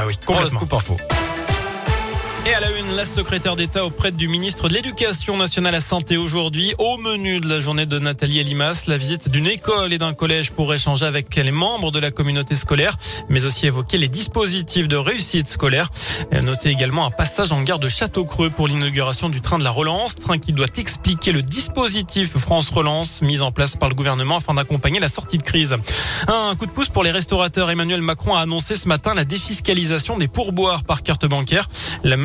Bah oui, complètement. Info. Et à la une, la secrétaire d'État auprès du ministre de l'Éducation nationale à santé aujourd'hui. Au menu de la journée de Nathalie Elimas, la visite d'une école et d'un collège pour échanger avec les membres de la communauté scolaire, mais aussi évoquer les dispositifs de réussite scolaire. Notez également un passage en gare de Château-Creux pour l'inauguration du train de la relance, train qui doit expliquer le dispositif France Relance mis en place par le gouvernement afin d'accompagner la sortie de crise. Un coup de pouce pour les restaurateurs. Emmanuel Macron a annoncé ce matin la défiscalisation des pourboires par carte bancaire.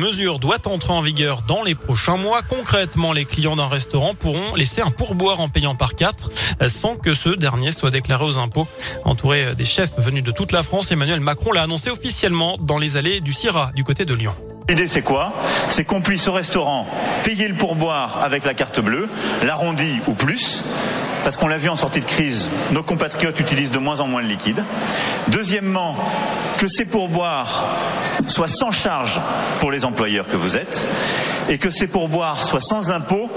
Mesure doit entrer en vigueur dans les prochains mois. Concrètement, les clients d'un restaurant pourront laisser un pourboire en payant par quatre sans que ce dernier soit déclaré aux impôts. Entouré des chefs venus de toute la France, Emmanuel Macron l'a annoncé officiellement dans les allées du Syrah du côté de Lyon. L'idée c'est quoi? C'est qu'on puisse au restaurant payer le pourboire avec la carte bleue, l'arrondi ou plus, parce qu'on l'a vu en sortie de crise, nos compatriotes utilisent de moins en moins de liquide. Deuxièmement, que ces pourboires soient sans charge pour les employeurs que vous êtes et que ces pourboires soient sans impôt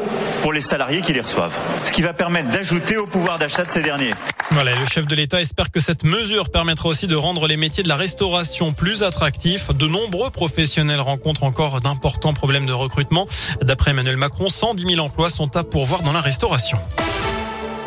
pour les salariés qui les reçoivent. Ce qui va permettre d'ajouter au pouvoir d'achat de ces derniers. Voilà, le chef de l'État espère que cette mesure permettra aussi de rendre les métiers de la restauration plus attractifs. De nombreux professionnels rencontrent encore d'importants problèmes de recrutement. D'après Emmanuel Macron, 110 000 emplois sont à pourvoir dans la restauration.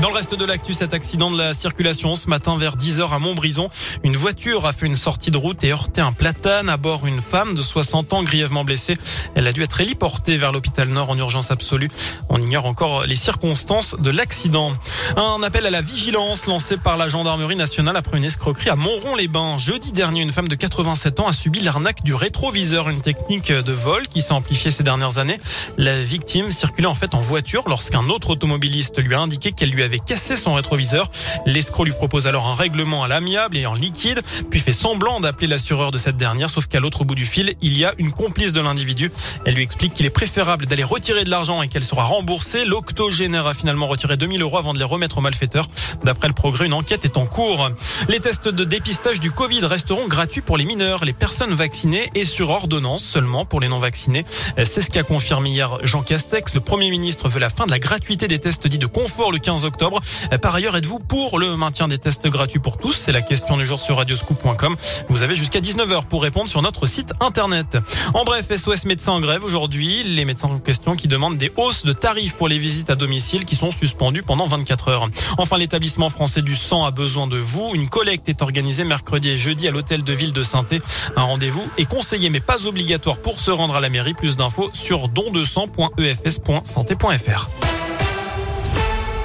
Dans le reste de l'actu, cet accident de la circulation ce matin vers 10h à Montbrison. Une voiture a fait une sortie de route et heurté un platane à bord une femme de 60 ans grièvement blessée. Elle a dû être héliportée vers l'hôpital Nord en urgence absolue. On ignore encore les circonstances de l'accident. Un appel à la vigilance lancé par la gendarmerie nationale après une escroquerie à Montron-les-Bains. Jeudi dernier, une femme de 87 ans a subi l'arnaque du rétroviseur, une technique de vol qui s'est amplifiée ces dernières années. La victime circulait en fait en voiture lorsqu'un autre automobiliste lui a indiqué qu'elle lui avait avait cassé son rétroviseur. L'escroc lui propose alors un règlement à l'amiable et en liquide, puis fait semblant d'appeler l'assureur de cette dernière, sauf qu'à l'autre bout du fil, il y a une complice de l'individu. Elle lui explique qu'il est préférable d'aller retirer de l'argent et qu'elle sera remboursée. L'octogénaire a finalement retiré 2000 euros avant de les remettre au malfaiteur. D'après le progrès, une enquête est en cours. Les tests de dépistage du Covid resteront gratuits pour les mineurs, les personnes vaccinées et sur ordonnance seulement pour les non vaccinés. C'est ce qu'a confirmé hier Jean Castex. Le Premier ministre veut la fin de la gratuité des tests dits de confort le 15 octobre. Par ailleurs, êtes-vous pour le maintien des tests gratuits pour tous? C'est la question du jour sur radioscoop.com. Vous avez jusqu'à 19h pour répondre sur notre site internet. En bref, SOS médecins en grève aujourd'hui. Les médecins en question qui demandent des hausses de tarifs pour les visites à domicile qui sont suspendues pendant 24 heures. Enfin, l'établissement français du sang a besoin de vous. Une collecte est organisée mercredi et jeudi à l'hôtel de ville de saint Un rendez-vous est conseillé mais pas obligatoire pour se rendre à la mairie. Plus d'infos sur dondesang.efs.santé.fr.